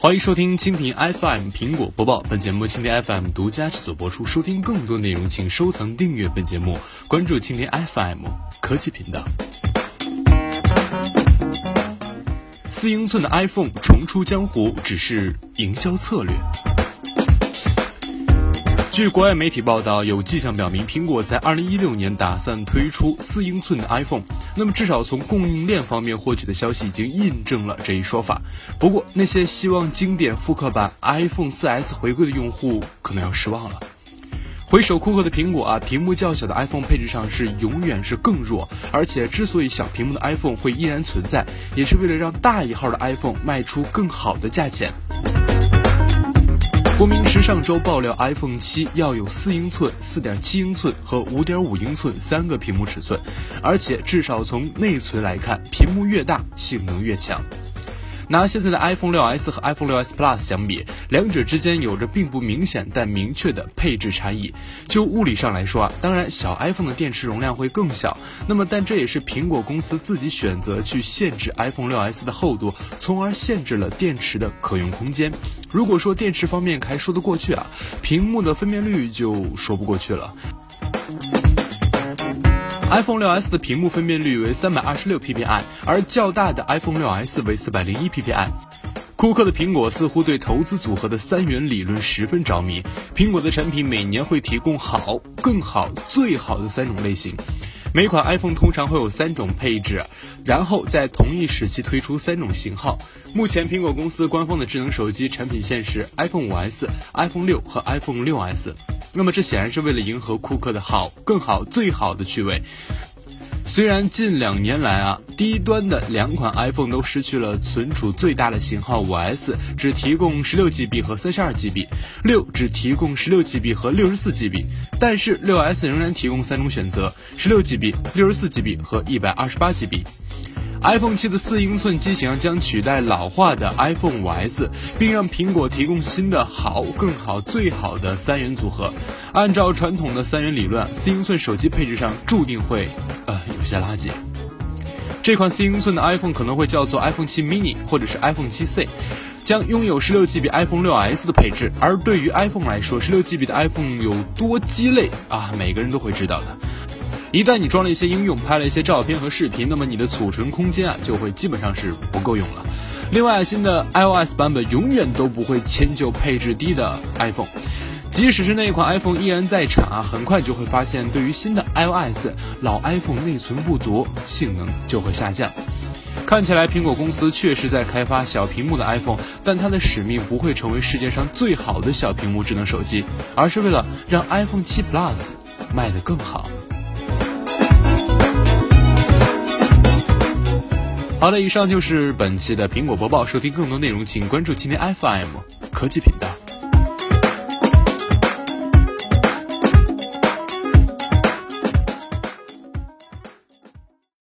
欢迎收听蜻蜓 FM 苹果播报，本节目蜻蜓 FM 独家制作播出。收听更多内容，请收藏订阅本节目，关注蜻蜓 FM 科技频道。四英寸的 iPhone 重出江湖，只是营销策略。据国外媒体报道，有迹象表明，苹果在2016年打算推出四英寸的 iPhone。那么，至少从供应链方面获取的消息已经印证了这一说法。不过，那些希望经典复刻版 iPhone 4S 回归的用户可能要失望了。回首库克的苹果啊，屏幕较小的 iPhone 配置上是永远是更弱。而且，之所以小屏幕的 iPhone 会依然存在，也是为了让大一号的 iPhone 卖出更好的价钱。国民时尚周爆料，iPhone 七要有四英寸、四点七英寸和五点五英寸三个屏幕尺寸，而且至少从内存来看，屏幕越大，性能越强。拿现在的 iPhone 6s 和 iPhone 6s Plus 相比，两者之间有着并不明显但明确的配置差异。就物理上来说啊，当然小 iPhone 的电池容量会更小，那么但这也是苹果公司自己选择去限制 iPhone 6s 的厚度，从而限制了电池的可用空间。如果说电池方面还说得过去啊，屏幕的分辨率就说不过去了。iPhone 6s 的屏幕分辨率为三百二十六 PPI，而较大的 iPhone 6s 为四百零一 PPI。库克的苹果似乎对投资组合的三元理论十分着迷。苹果的产品每年会提供好、更好、最好的三种类型。每款 iPhone 通常会有三种配置，然后在同一时期推出三种型号。目前苹果公司官方的智能手机产品线是 iPhone 5s、iPhone 六和 iPhone 6s。那么这显然是为了迎合库克的好、更好、最好的趣味。虽然近两年来啊，低端的两款 iPhone 都失去了存储最大的型号 5S，只提供 16GB 和 32GB，六只提供 16GB 和 64GB，但是 6S 仍然提供三种选择：16GB、64GB 和 128GB。iPhone 七的四英寸机型将取代老化的 iPhone 5S，并让苹果提供新的好、更好、最好的三元组合。按照传统的三元理论，四英寸手机配置上注定会有些垃圾。这款四英寸的 iPhone 可能会叫做 iPhone 七 mini 或者是 iPhone 七 C，将拥有 16GB iPhone 6s 的配置。而对于 iPhone 来说，16GB 的 iPhone 有多鸡肋啊？每个人都会知道的。一旦你装了一些应用，拍了一些照片和视频，那么你的储存空间啊就会基本上是不够用了。另外，新的 iOS 版本永远都不会迁就配置低的 iPhone，即使是那款 iPhone 依然在产啊，很快就会发现，对于新的 iOS，老 iPhone 内存不足，性能就会下降。看起来苹果公司确实在开发小屏幕的 iPhone，但它的使命不会成为世界上最好的小屏幕智能手机，而是为了让 iPhone 7 Plus 卖得更好。好的，以上就是本期的苹果播报。收听更多内容，请关注今天 FM 科技频道。